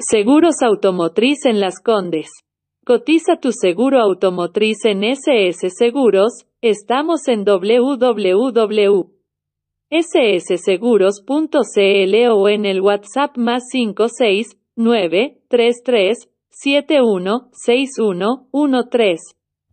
Seguros Automotriz en Las Condes. Cotiza tu seguro automotriz en SS Seguros, estamos en www.ssseguros.cl o en el WhatsApp más 56 9 33 71 61 13.